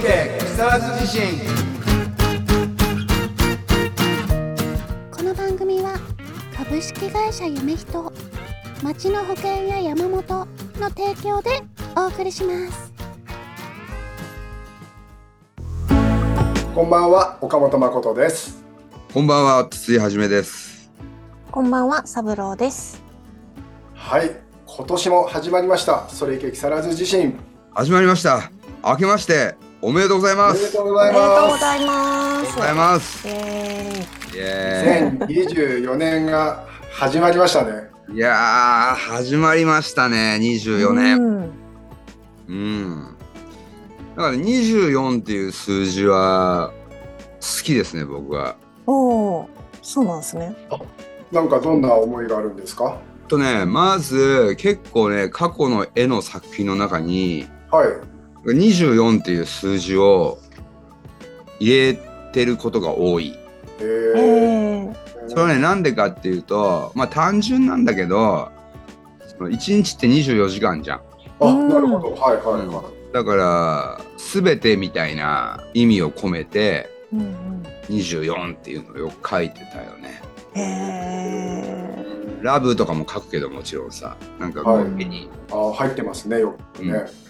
池木更津地震この番組は株式会社夢人町の保険や山本の提供でお送りしますこんばんは、岡本誠です。こんばんは筒井はじめですこんばんは、三郎です。はい、今年も始まりました。それいけ木更津地震。始まりました明けましておめでとうございおますめでとうございます。ざいまありがとうす。ございますイエイエ2024年が始まりましたね。いやー始まりましたねーイ。24年うんうんだから24っていう数字は好きですね僕はおお、そうなんですね。なんかどんな思いがあるんですか？とねまず結構ね過去の絵の作品の中にはい。24っていう数字を入れてることが多いええー、ー、それはねなんでかっていうとまあ単純なんだけどその1日って24時間じゃんあ、うんなるほど。はいはいはい。だから全てみたいな意味を込めてうんうん。24っていうのをよく書いてたよねえラブとかも書くけどもちろんさなんかこはいう絵にあ、入ってますね。よくね。ー、うん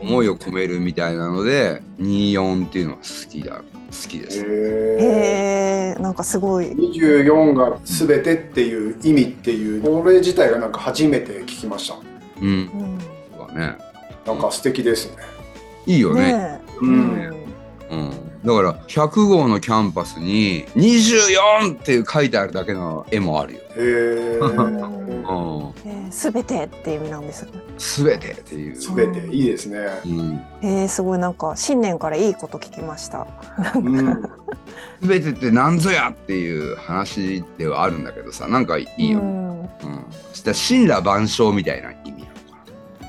思いを込めるみたいなので24っていうのが好きだ好きです、ええんかすごい。ー、24がすべてっていう意味っていうこれ自体がなんか初めて聞きました。うんうん、そうだねなんか素敵ですね。いいよねねえ。ううんん。うん、だから100号のキャンパスに24っていう書いてあるだけの絵もあるよ。えー、うん、えー、すべてっていう意味なんです。すべてっていう。すべていいですね。うん、えー、すごいなんか新年からいいこと聞きました。うん。すべてって何ぞやっていう話ではあるんだけどさなんかいいよ。ううんん。そしたら神羅万象みたいな意味なの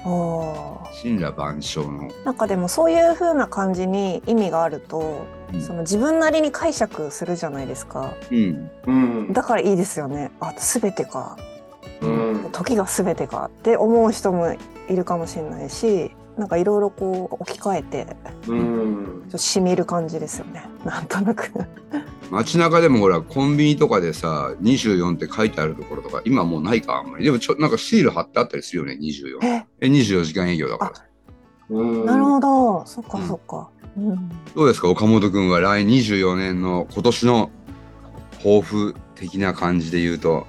かおーな。神羅万象の。なんかでもそういう風な感じに意味があると、うんその自分なりに解釈するじゃないですか。うん、うん。だからいいですよね。あ、すべてか。うん。時がすべてかって思う人もいるかもしれないし、なんかいろいろこう置き換えて、ちょうんっ。と染みる感じですよね。なんとなく。街中でもほらコンビニとかでさ24って書いてあるところとか今もうないかあんまりでもちょなんかシール貼ってあったりするよね24え、え24時間営業だからうんなるほど。そっかうんそっか。うん。どうですか？岡本君は来24年の今年の抱負的な感じで言うと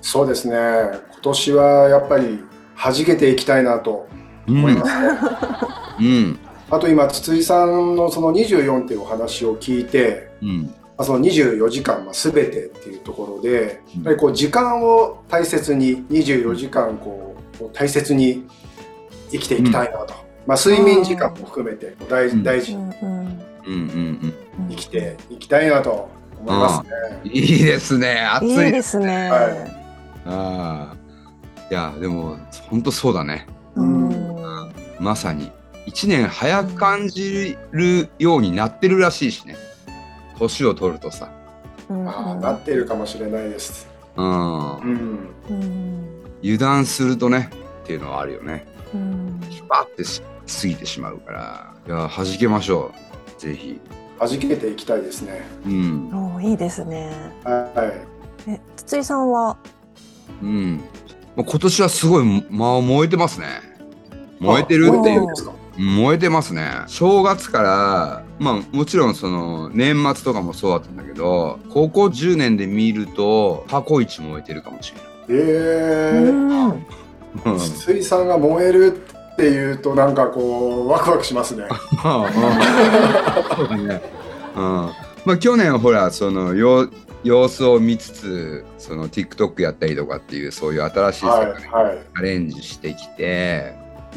そうですね。今年はやっぱり弾けていきたいなとうん思いますね。うんあと今筒井さんのその24っていうお話を聞いて、うんまあその24時間まあ全てっていうところで、うん。やっぱりこう時間を大切に24時間こう大切に生きていきたいなと。まあ睡眠時間も含めて大うん。大事にうんうんうん。うん生きていきたいなと思いますね。うん。いいですね。暑い。いいですね。はい。ああいやでも本当そうだね。うん。まさに。1年早く感じるようになってるらしいしね年を取るとさ。うんああなってるかもしれないです。うん。うん。うん。油断するとねっていうのはあるよね。うん。バッてし過ぎてしまうから。いや弾けましょう。ぜひ。弾けていきたいですね。うん。おーいいですね。はい。え、筒井さんは、うん。まあ今年はすごい、まあ、燃えてますね。燃えてるっていう。あ燃えてるんですか？燃えてますね。正月からまあもちろんその年末とかもそうだったんだけど高校10年で見ると過去一燃えてるかもしれないうん筒井さんが燃えるっていうとなんかこうワクワクしますね。そうだね。うん。まあ去年ほらその様様子を見つつその TikTok やったりとかっていうそういう新しい世はい界にはい。アレンジしてきて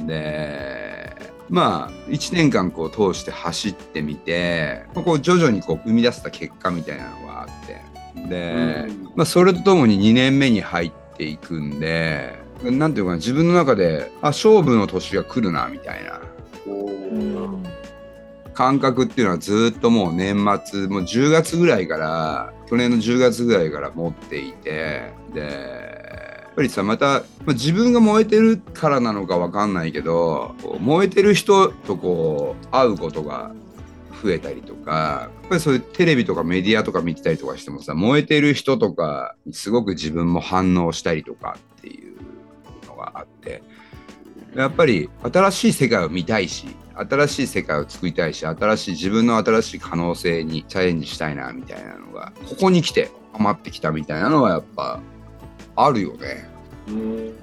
でまあ1年間こう通して走ってみてまあこう徐々にこう生み出した結果みたいなのがあって。で、うん。まあ、それとともに2年目に入っていくんでなんていうかな自分の中であ勝負の年が来るなみたいな。感覚っていうのはずっともう年末もう10月ぐらいから去年の10月ぐらいから持っていてでっぱりさまた、ま、自分が燃えてるからなのかわかんないけど燃えてる人とこう会うことが増えたりとかやっぱりそういうテレビとかメディアとか見てたりとかしてもさ燃えてる人とかにすごく自分も反応したりとかっていうのがあってやっぱり新しい世界を見たいし新しい世界を作りたいし新しい自分の新しい可能性にチャレンジしたいなみたいなのがここに来てハマってきたみたいなのはやっぱあるよね。うん。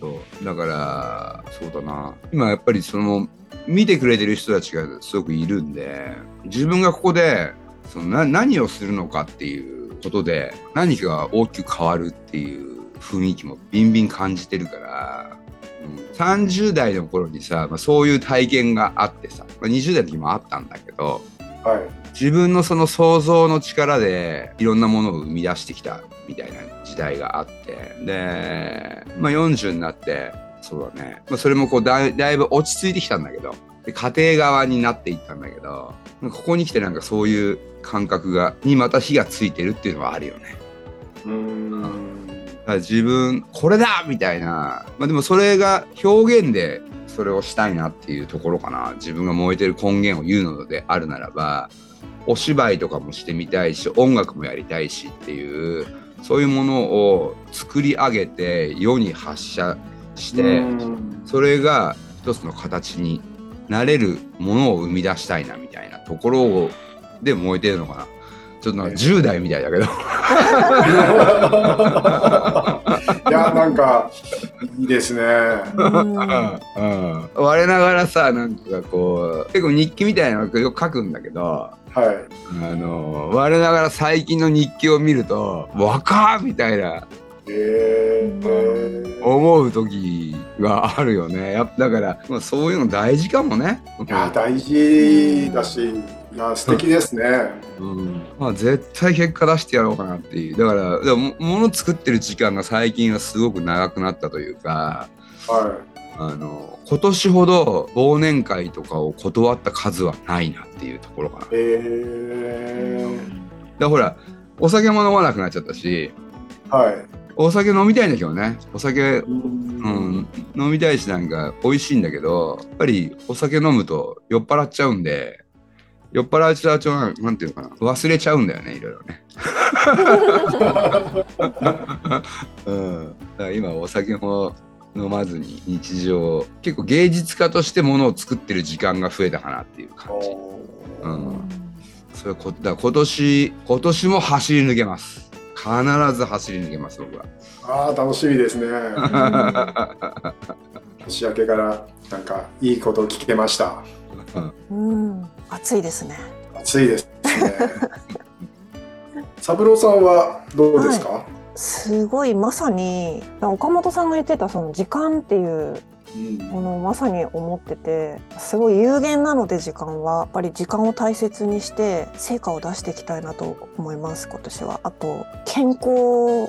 そう。だからそうだな。今やっぱりその見てくれてる人たちがすごくいるんで自分がここでそのな何をするのかっていうことで何かが大きく変わるっていう雰囲気もビンビン感じてるから、うん、30代の頃にさ、まあ、そういう体験があってさ、まあ、20代の時もあったんだけどはい自分のその想像の力でいろんなものを生み出してきたみたいな時代があって。で、まあ、40になってそうだね、まあ、それもこうだいだいぶ落ち着いてきたんだけど。で家庭側になっていったんだけど。ここに来てなんかそういう感覚がにまた火がついてるっていうのはあるよね。うん。自分これだみたいな、まあ、でもそれが表現でそれをしたいなっていうところかな。自分が燃えてる根源を言うのであるならばお芝居とかもしてみたいし音楽もやりたいしっていうそういうものを作り上げて世に発射してうん。それが一つの形になれるものを生み出したいなみたいなところをで燃えてるのかな。ちょっとなんか10代みたいだけど。いやなんかいいですね。うん。うん、我ながらさなんかこう結構日記みたいなのよく書くんだけどはい。あの我ながら最近の日記を見ると「若っ!」みたいなえー、思う時があるよね。やっぱだから、まあ、そういうの大事かもね。いや大事だしいや素敵ですね。うん。まあ、絶対結果出してやろうかなっていう。だからでももの作ってる時間が最近はすごく長くなったというか。はあの今年ほど忘年会とかを断った数はないなっていうところかな。いえだほらお酒も飲まなくなっちゃったし。ー、はい。お酒飲みたいんだけどね。お酒、ううん。ん、飲みたいしなんか美味しいんだけどやっぱりお酒飲むと酔っ払っちゃうんで酔っ払っちゃうとなんていうのかな。忘れちゃうんだよねいろいろね。うん、だから今お酒も飲まずに日常結構芸術家としてものを作ってる時間が増えたかなっていう感じ。うんそれこだ今年今年も走り抜けます。必ず走り抜けます僕は。ああ楽しみですね 年明けからなんかいいことを聞けましたうん、暑いですね。暑いですね 三郎さんはどうですか、すごいまさに岡本さんが言ってたその時間っていううん。ものをまさに思っててすごい有限なので時間は。やっぱり時間を大切にして成果を出していきたいなと思います今年は。あと健康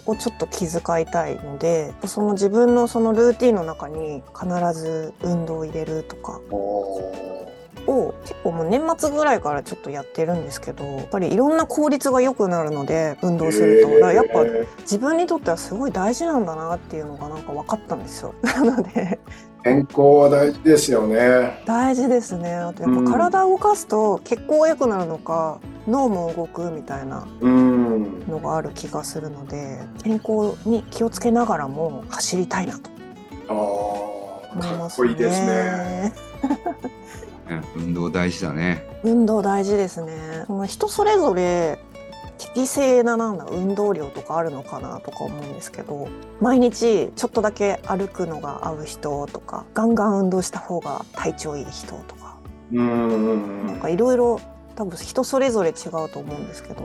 をちょっと気遣いたいのでその自分のそのルーティンの中に必ず運動を入れるとか結構もう年末ぐらいからちょっとやってるんですけどやっぱりいろんな効率が良くなるので運動すると、だからやっぱえ自分にとってはすごい大事なんだなっていうのがなんか分かったんですよ。なので。ー健康は大事ですよね。大事ですね。あとやっぱ体を動かすと血行が良くなるのか脳も動くみたいなうん。のがある気がするので健康に気をつけながらも走りたいなとあ思いーかっますこいいですねね。ね 運動大事だね。運動大事ですね。人それぞれ適正ななんだ運動量とかあるのかなとか思うんですけど毎日ちょっとだけ歩くのが合う人とかガンガン運動した方が体調いい人とかうんなんかいろいろ多分人それぞれ違うと思うんですけど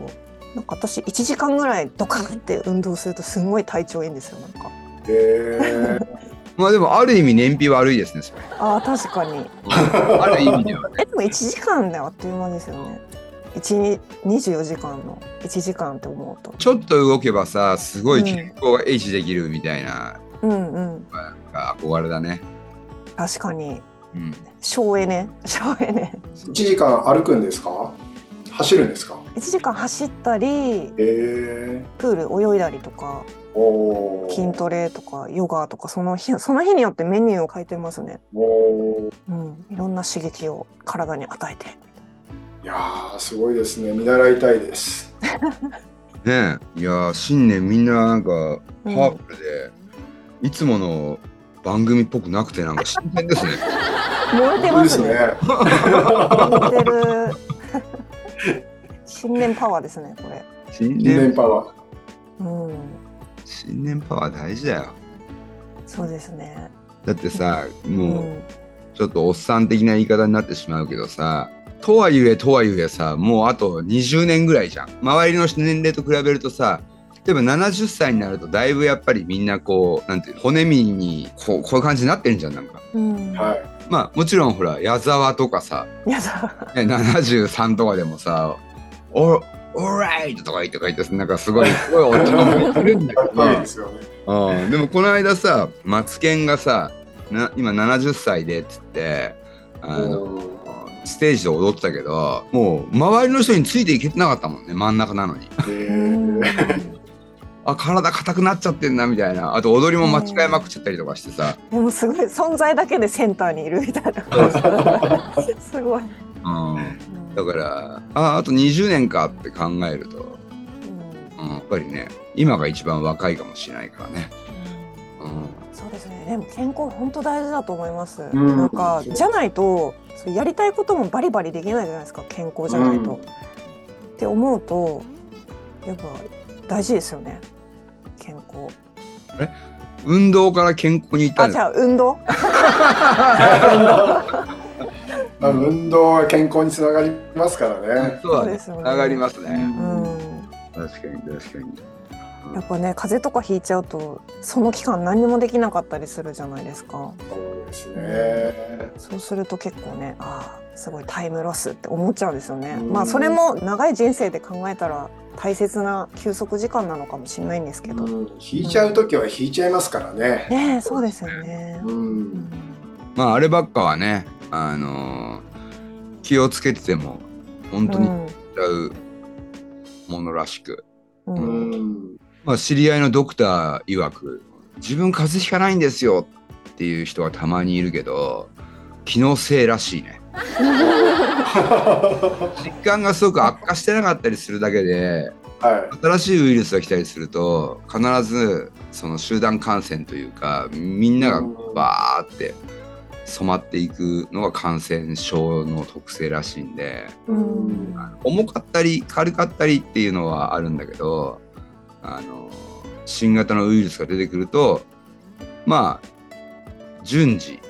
なんか私1時間ぐらいドカンって運動するとすんごい体調いいんですよなんかえーまあでもある意味燃費悪いですねそれ。あー確かに。ある意味ではね。えでも1時間であっという間ですよね。1 24時間の1時間って思うと。ちょっと動けばさすごい健康が維持できるみたいな、うん。うんなんか憧れだね。確かに。うん、省エネ。省エネ。1時間歩くんですか？走るんですか？1時間走ったりへえプール泳いだりとか筋トレとかヨガとかその日 その日によってメニューを変えてますね。うん、いろんな刺激を体に与えて。いやーすごいですね見習いたいです ねえいやー新年みんななんかうんパワフルで、いつもの番組っぽくなくてなんか新鮮ですね。燃えてますね。燃えてる。新年パワーですね、これ。2新年年パワー。うん、新年パワー大事だよ。そうですね。だってさうもうんちょっとおっさん的な言い方になってしまうけどさとはいえとはいえさもうあと20年ぐらいじゃん。周りの年齢と比べるとさ例えば70歳になるとだいぶやっぱりみんなこうなんていうの骨身にこうこういう感じになってるんじゃんなんか。うん、はいまあもちろんほら矢沢とかさ、やだ。ね、73とかでもさ「オーオーライト!」とか言って書いてなんかすごいすごい落ち込んでるんだけど。ね。うん。でもこの間さマツケンがさな今70歳でっつってあのうんステージで踊ってたけどもう周りの人についていけてなかったもんね真ん中なのにあ体硬くなっちゃってんなみたいなあと踊りも間違えまくっちゃったりとかしてさ、でもすごい存在だけでセンターにいるみたいな感じ。すごい。うん、だからああと20年かって考えると、うんうん、やっぱりね今が一番若いかもしれないからね、うん、そうですね。でも健康本当大事だと思います。んなんかじゃないとやりたいこともバリバリできないじゃないですか。健康じゃないと。うんって思うとやっぱ大事ですよね。健康。運動から健康に行ったあ、んじゃあ運動？まあ運動は健康につながりますからねそうですよね上がりますね、うん。確かに確かにやっぱね風邪とかひいちゃうとその期間何にもできなかったりするじゃないですか。そうですね。そうすると結構ねああすごいタイムロスって思っちゃうんですよね。うん。まあそれも長い人生で考えたら大切な休息時間なのかもしれないんですけど。うん。引いちゃう時は引いちゃいますからね。ねえそうですよね。ううん。んまああればっかはねあのー気をつけてても本当に違うものらしく、うん。ううんんまあ、知り合いのドクター曰く自分風邪ひかないんですよっていう人がたまにいるけど気のせいらしいね。疾患がすごく悪化してなかったりするだけではい。新しいウイルスが来たりすると必ずその集団感染というかみんながバーって染まっていくのが感染症の特性らしいんでうん。重かったり軽かったりっていうのはあるんだけどあの新型のウイルスが出てくるとまあ順次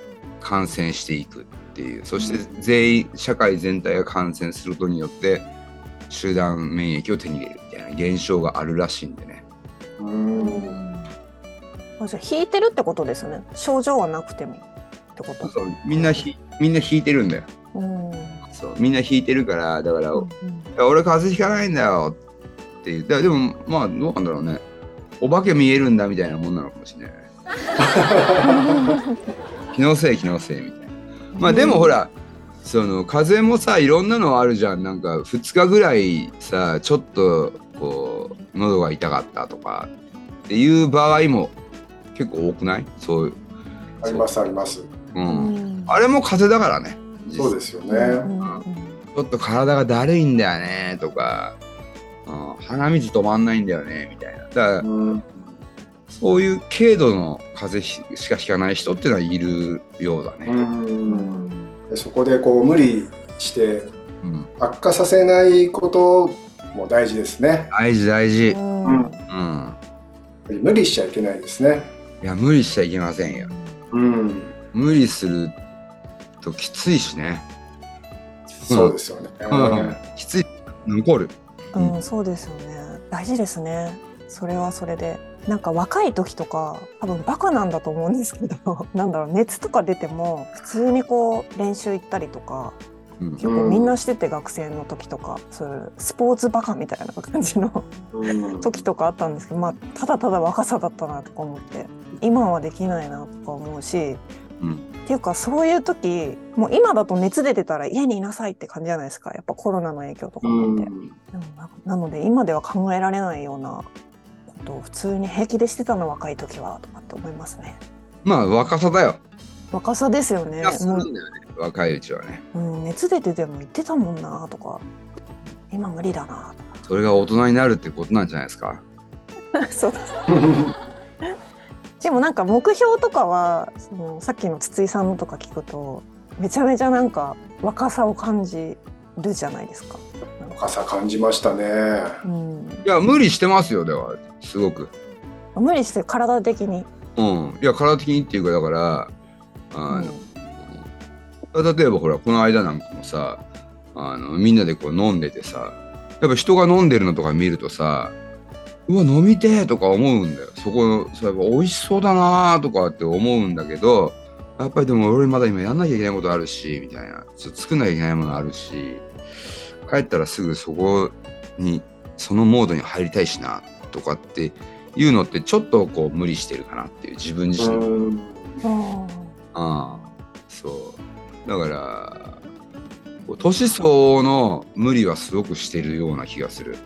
感染していくっていう。そして全員社会全体が感染することによって集団免疫を手に入れるみたいな現象があるらしいんでね。うん。あじゃあ引いてるってことですね。症状はなくてもってこと？そうみんなひみんな引いてるんだよ。うん。そう。みんな引いてるからだから、うんいや俺風邪ひかないんだよっていう。だでもまあどうなんだろうね。お化け見えるんだみたいなもんなのかもしれない。気のせい気のせいみたいな。まあでもほらその風邪もさいろんなのあるじゃん。なんか2日ぐらいさちょっとこう喉が痛かったとかっていう場合も結構多くない？そういう、ありますあります。う、うん。んあれも風邪だからねそうですようんねうん。ちょっと体がだるいんだよねとか、うん、鼻水止まんないんだよねみたいなだからうんそういう軽度の風邪ひしかひかない人っていうのはいるようだうね。んでそこでこう無理してうん、悪化させないことも大事ですね大事大事。うんうん。無理しちゃいけないですねいや無理しちゃいけませんよ。うん無理するときついしね。そうですよね、うん、きつい残る。うん、そうですよね。大事ですね。それはそれで。なんか若い時とか多分バカなんだと思うんですけど なんだろう熱とか出ても普通にこう練習行ったりとかうん結構みんなしてて学生の時とかそういうスポーツバカみたいな感じのうん時とかあったんですけどまあただただ若さだったなとか思って今はできないなとか思うしうんっていうかそういう時もう今だと熱出てたら家にいなさいって感じじゃないですか。やっぱコロナの影響とかもあって、でもななので今では考えられないようなことを普通に平気でしてたの若い時はとかって思いますね。まあ若さだよ。若さですよね。ね若いうちはね。う、うん、熱出てても言ってたもんなとか。今無理だなそれが大人になるってことなんじゃないですか。と かそう。でもなんか目標とかはそのさっきの筒井さんのとか聞くとめちゃめちゃなんか若さを感じるじゃないですか。若さ感じましたね。うん、いや無理してますよではすごく。無理して体的に。うん。いや体的にっていうかだからあの、例えばほらこの間なんかもさあのみんなでこう飲んでてさやっぱ人が飲んでるのとか見るとさうわ飲みてえとか思うんだよ。そこのそうやっぱ美味しそうだなーとかって思うんだけどやっぱりでも俺まだ今やんなきゃいけないことあるしみたいな。作んなきゃいけないものあるし。帰ったらすぐそこにそのモードに入りたいしなとかっていうのってちょっとこう無理してるかなっていう自分自身あああ。そう。だから年相応の無理はすごくしてるような気がする、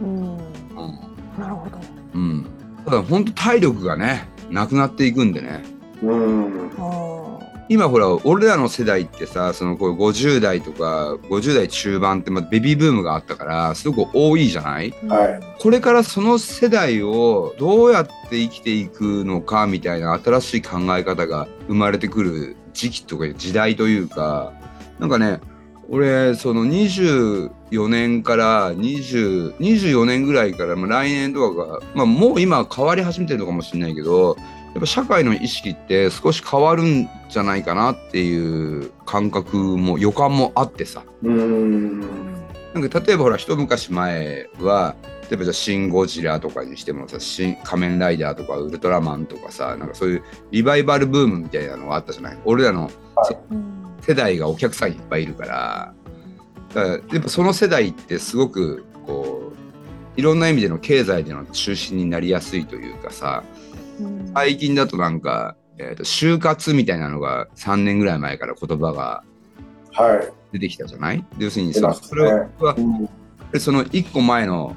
ーうん、うんなるほど。うん、ただ本当体力がねなくなっていくんでね。うん。あ今ほら俺らの世代ってさそのこう50代とか50代中盤ってまあベビーブームがあったからすごく多いじゃない？ーはい。これからその世代をどうやって生きていくのかみたいな新しい考え方が生まれてくる時期とか時代というかなんかね俺その24年から20 24年ぐらいから、まあ、来年とかが、まあ、もう今変わり始めてるのかもしれないけどやっぱ社会の意識って少し変わるんじゃないかなっていう感覚も予感もあってさ。うん。なんか例えばほら一昔前は例えばじゃあ「シン・ゴジラ」とかにしてもさ「新仮面ライダー」とか「ウルトラマン」とかさなんかそういうリバイバルブームみたいなのがあったじゃない。俺らのうん。世代がお客さんいっぱいいるからだからやっぱその世代ってすごくこういろんな意味での経済での中心になりやすいというかさうん。最近だとなんか、えー、と就活みたいなのが3年ぐらい前から言葉がはい。出てきたじゃない？で要するにそそれはうん。でその1個前の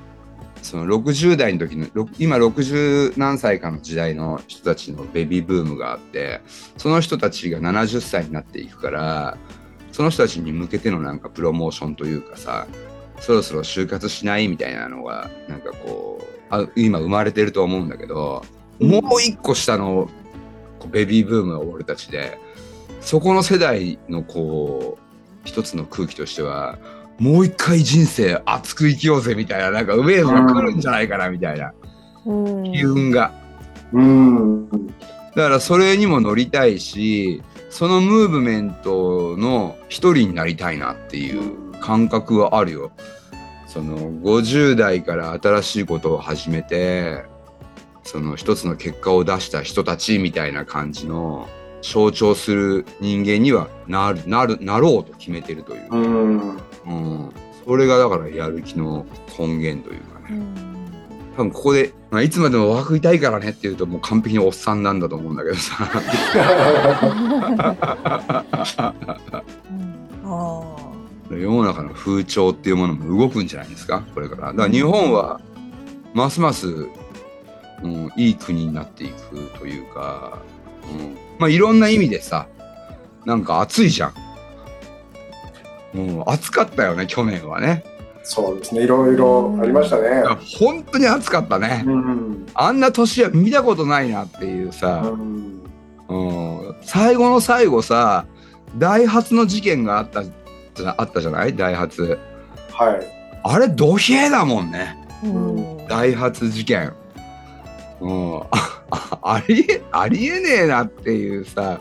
その60代の時のろ今60何歳かの時代の人たちのベビーブームがあってその人たちが70歳になっていくからその人たちに向けてのなんかプロモーションというかさそろそろ就活しないみたいなのがなんかこうあ今生まれてると思うんだけどもう1個下のベビーブームは俺たちでそこの世代のこう一つの空気としてはもう一回人生熱く生きようぜみたいななんかウェーブが来るんじゃないかなみたいなうん。機運が。うん。だからそれにも乗りたいしそのムーブメントの一人になりたいなっていう感覚はあるよ。その50代から新しいことを始めてその一つの結果を出した人たちみたいな感じの象徴する人間にはなるなるなろうと決めてるというか。うん。うん、それがだからやる気の根源というかね。うん。多分ここで、まあ、いつまでも若くいたいからねっていうともう完璧におっさんなんだと思うんだけどさ。世の中の風潮っていうものも動くんじゃないですか？これから。だから日本はますます、うん、いい国になっていくというか、うん、まあいろんな意味でさなんか暑いじゃん。もう暑かったよね去年はねそうですね。いろいろありましたね。本当に暑かったね、うんあんな年は見たことないなっていうさ、うん。うん、最後の最後さダイハツの事件があったじゃあったじゃない？ダイハツ。はい。あれドヒエだもんね。ーうん。ダイハツ事件。うん。ああ ありえありえねえなっていうさ、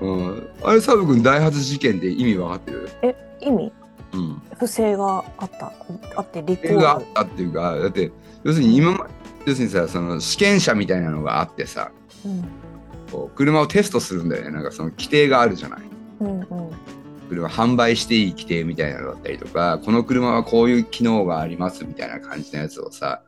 うん、あれサブ君ダイハツ事件って意味分かってる？え意味？うん不正があったあってリコ理由があったっていうかだって要するに今ま要するにさその試験車みたいなのがあってさうん。こう車をテストするんだよね。なんかその規定があるじゃない。うんうん。車販売していい規定みたいなのだったりとかこの車はこういう機能がありますみたいな感じのやつをさ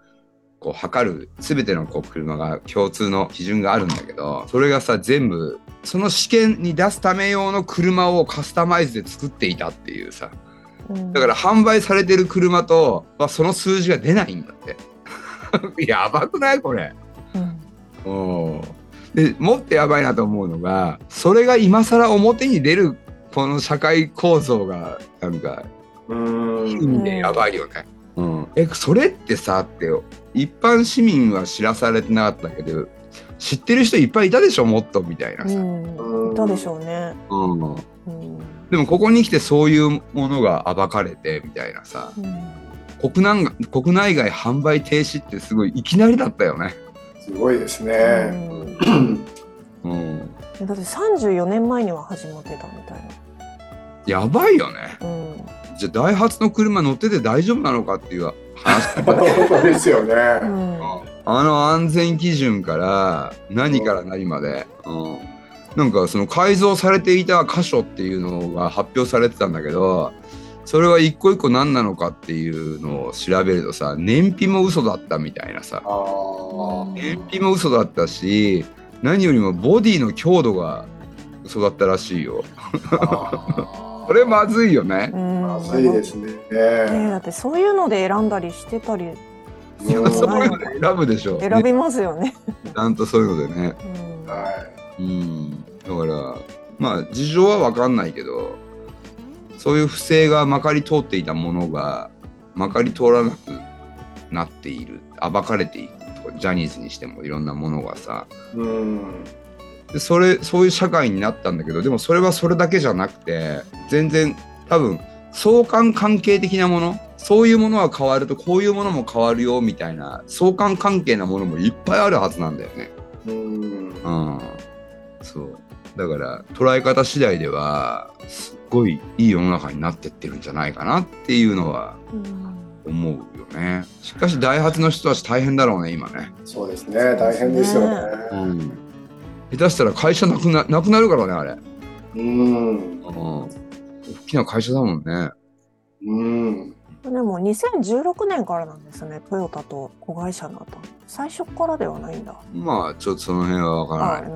こう測る全てのこう車が共通の基準があるんだけどそれがさ全部その試験に出すため用の車をカスタマイズで作っていたっていうさうんだから販売されてる車と、まあ、その数字が出ないんだって。やばくないこれ。うん。うん。でもっとやばいなと思うのがそれが今更表に出るこの社会構造がなんかう意ん。味でやばいよね。うん、えそれってさって一般市民は知らされてなかったけど知ってる人いっぱいいたでしょもっとみたいなさ、うん。いたでしょうね。うん、うんでもここに来てそういうものが暴かれてみたいなさうん国内国内外販売停止ってすごいいきなりだったよね。すごいですうね。んうん、だって34年前には始まってたみたいやばいよね。な。うんじゃあダイハツの車乗ってて大丈夫なのかっていう話本当ですよね。うんあの安全基準から何から何まで、うん、なんかその改造されていた箇所っていうのが発表されてたんだけどそれは一個一個何なのかっていうのを調べるとさ燃費も嘘だったみたいなさ。燃費も嘘だったし何よりもボディの強度が嘘だったらしいよ。こ れまずいよね。うんまずいですね。ねえだってそういうので選んだりしてたりいやうんそういうので選ぶでしょ。選びますよね。ちゃんとそういうのでね。うんはうん、だからまあ事情は分かんないけどそういう不正がまかり通っていたものがまかり通らなくなっている暴かれているとかジャニーズにしてもいろんなものがさ。でそれそういう社会になったんだけどでもそれはそれだけじゃなくて全然多分相関関係的なものそういうものが変わるとこういうものも変わるよみたいな相関関係なものもいっぱいあるはずなんだよね。うん。うん、そうだから捉え方次第ではすっごいいい世の中になってってるんじゃないかなっていうのはうん思うよね。しかしダイハツの人たち大変だろうね今ね、そうですね。大変ですよね。ん、下手したら会社なくななくなるからねあれ、うん。うん、大きな会社だもんね。うん。でも2016年からなんですねトヨタと子会社になったの最初からではないんだ。まあちょっとその辺は分からない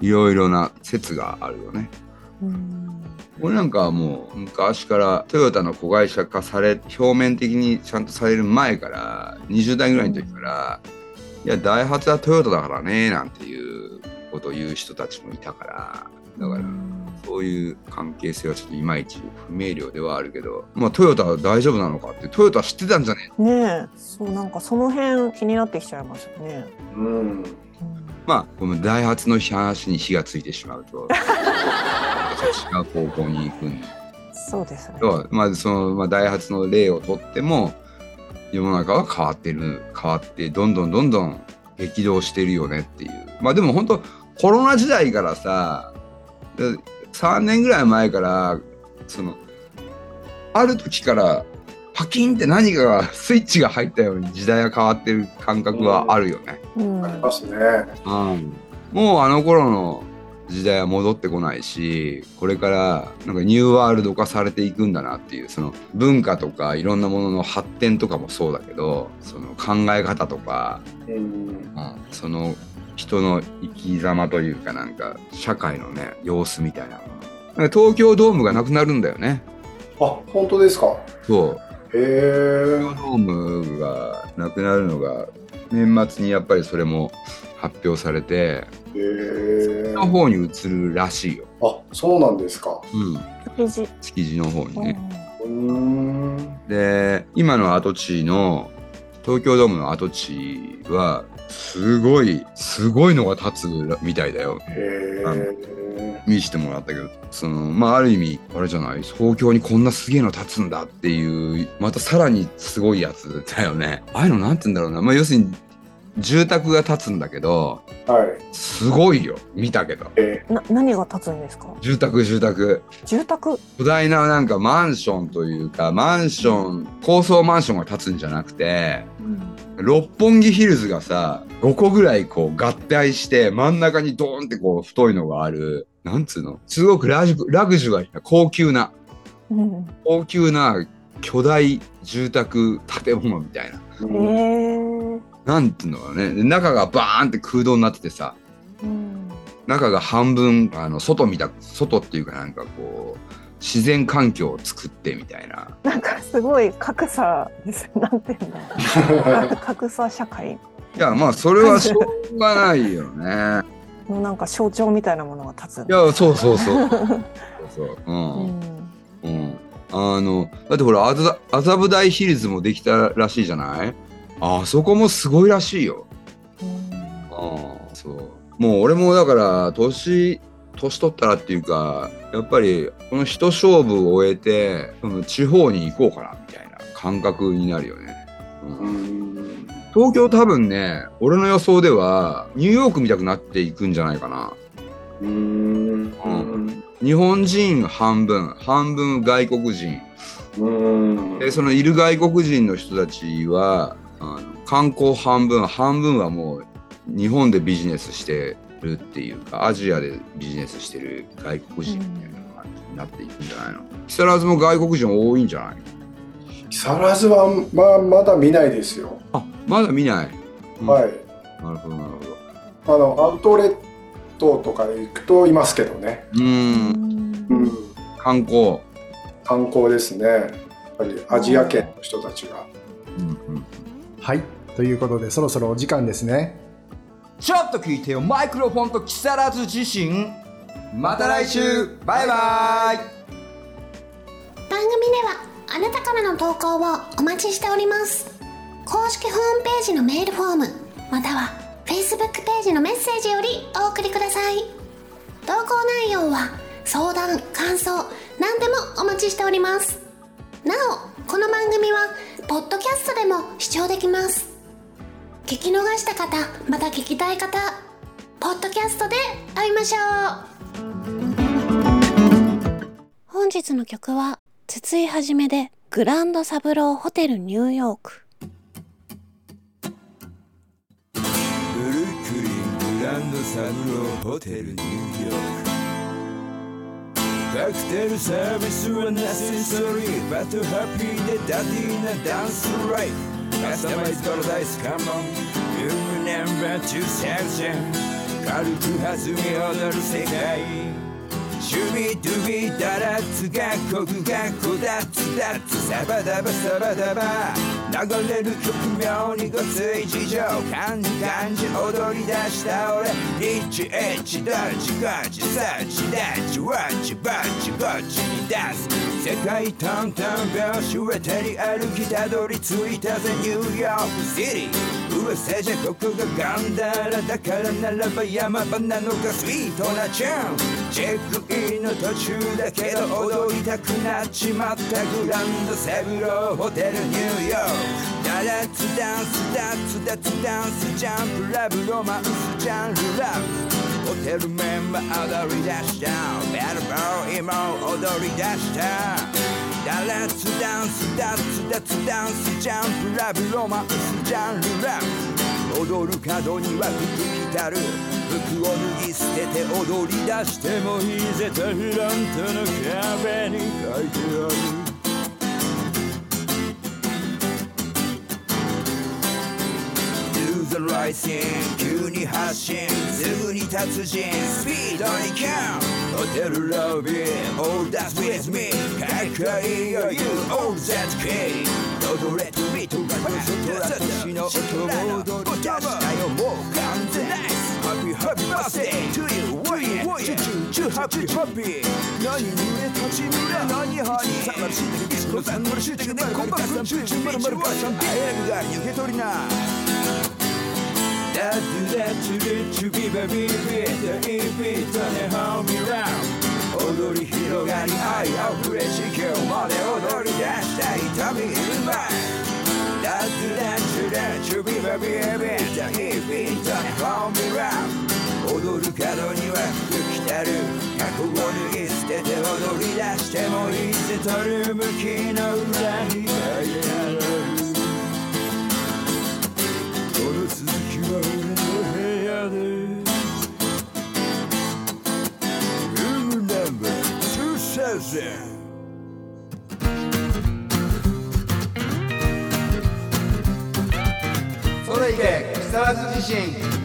いろいろな説があるよね。うん。俺なんかはもう昔からトヨタの子会社化され表面的にちゃんとされる前から20代ぐらいの時から、いやダイハツはトヨタだからねなんていうことを言う人たちもいたからだからそういう関係性はちょっといまいち不明瞭ではあるけどまあトヨタは大丈夫なのかってトヨタ知ってたんじゃねえねえ。そうなんかその辺気になってきちゃいましたね、うん。うんまあこのダイハツの話に火がついてしまうと違う方向に行くんで。そうですね。まあその、まあ、ダイハツの例をとっても世の中は変わってる変わってどんどんどんどん激動してるよねっていう。まあでも本当コロナ時代からさで3年ぐらい前からそのある時からパキンって何かがスイッチが入ったように時代が変わってる感覚はあるよね。うんありますね。うん、もうあの頃の時代は戻ってこないしこれからなんかニューワールド化されていくんだなっていうその文化とかいろんなものの発展とかもそうだけどその考え方とか、うん。うんその人の生き様というかなんか社会のね様子みたいな東京ドームがなくなるんだよね。あ、本当ですか？そうへえ。東京ドームがなくなるのが年末にやっぱりそれも発表されてへえ。の方に移るらしいよ。あ、そうなんですか。うん築地築地の方にね。うーん。で今の跡地の東京ドームの跡地はすごいすごいのが立つみたいだよへえ。見せてもらったけどそのまあある意味あれじゃない東京にこんなすげえの立つんだっていうまたさらにすごいやつだよね。ああいうのなんて言うんだろうな。まあ要するに住宅が建つんだけどはい。すごいよ見たけど。え。な何が立つんですか？住宅住宅。住宅？巨大ななんかマンションというかマンション高層マンションが建つんじゃなくて六本木ヒルズがさ5個ぐらいこう合体して真ん中にドーンってこう太いのがあるなんつうの？すごくラジラグジュアリーな高級な。うん。高級な巨大住宅建物みたいな。ー。なんていうのかね。で中がバーンって空洞になっててさ。うん中が半分あの外見た外っていうかなんかこう自然環境を作ってみたいな。なんかすごい格差です。なんていうんだ。格差社会。いやまあそれはしょうがないよね。のなんか象徴みたいなものが立つ。いやそうそうそう。そうそう。ううん。ん、うん、あのだってほら麻麻布台ヒルズもできたらしいじゃない？あそこもすごいらしいよ。ああそう。もう俺もだから年年取ったらっていうかやっぱりこの一勝負を終えてその地方に行こうかなみたいな感覚になるよね、うん。うん。東京多分ね俺の予想ではニューヨーク見たくなっていくんじゃないかな。うん。うん。日本人半分半分外国人。うん。でそのいる外国人の人たちはあの観光半分半分はもう日本でビジネスしてるっていうかアジアでビジネスしてる外国人みたいな感じになっていくんじゃないの？木更津も外国人多いんじゃない木更津は、まあ、まだ見ないですよ。あまだ見ない、うんはい。なるほどなるほどあの、アウトレットとか行くといますけどね。ううんうん。観光観光ですね。やっぱりアジア圏の人たちが。うんうんはい。ということで、そろそろお時間ですね。ちょっと聞いてよマイクロフォンと木更津自身。また来週。バイバイ。番組ではあなたからの投稿をお待ちしております。公式ホームページのメールフォームまたは Facebook ページのメッセージよりお送りください。投稿内容は相談感想何でもお待ちしております。なおこの番組はポッドキャストでも視聴できます。聞き逃した方また聞きたい方ポッドキャストで会いましょう。本日の曲は筒井はじめでグランドサブローホテルニューヨーク。ブルックリングランドサブローホテルニューヨークカクテルサービスはナセサリーバトハッピーでダディーなダンスライフカスタマイズパラダイスカモン You remember 2000軽く弾み踊る世界シュビドゥビダラツがコクがこだつだつサバダバサバダバ。流れる曲妙にごつい事情感じ感じ踊り出した俺。リッチエッチドッチゴチサッチダッチワッチバッチゴッチに出す。世界トントン拍子は照り歩きたどり着いたぜニューヨークシティ。噂じゃここがガンダラだからならば山場なのか。スイートなチューン。チェックインの途中だけど踊りたくなっちまったグランドセブローホテルニューヨークダラツダンスダツダツダンスジャンプラブロマンスジャンルラブホテルメンバー踊り出したベルボーイも踊り出したダラツダンスダツダツダンスジャンプラブロマンスジャンルラブ踊る角には服着たる。服を脱ぎ捨てて踊り出してもいいぜテフラントの壁に書い。てある Do the right thing 急に発進すぐに達人スピードにキャンホテルロビー All that's with me かっこいいよ You all that key 踊れとビートが外ら年の音を踊り出したよもう完全 Happy Happy Birthday to you ワイワイチュチュチュ Happy Happy 何にね立ち見れ何ハニー。さましいてきのさんのしいてきねコンパクトチュチュまるまるばシャンピンが受け取りなダッドダッチュビッチュビバビビッタイビッタネハミラウン踊り広がり愛あふれ地球まで踊り出した痛みうまいダッドダッチュダッチュビバビビッタイビッタネハミラウン踊る角には服着たる過去を脱ぎ捨てて踊り出してもいいぜとる向きの裏に書いてあるこの続きは俺の部屋でルームナンバー2000れいけ木更津地震。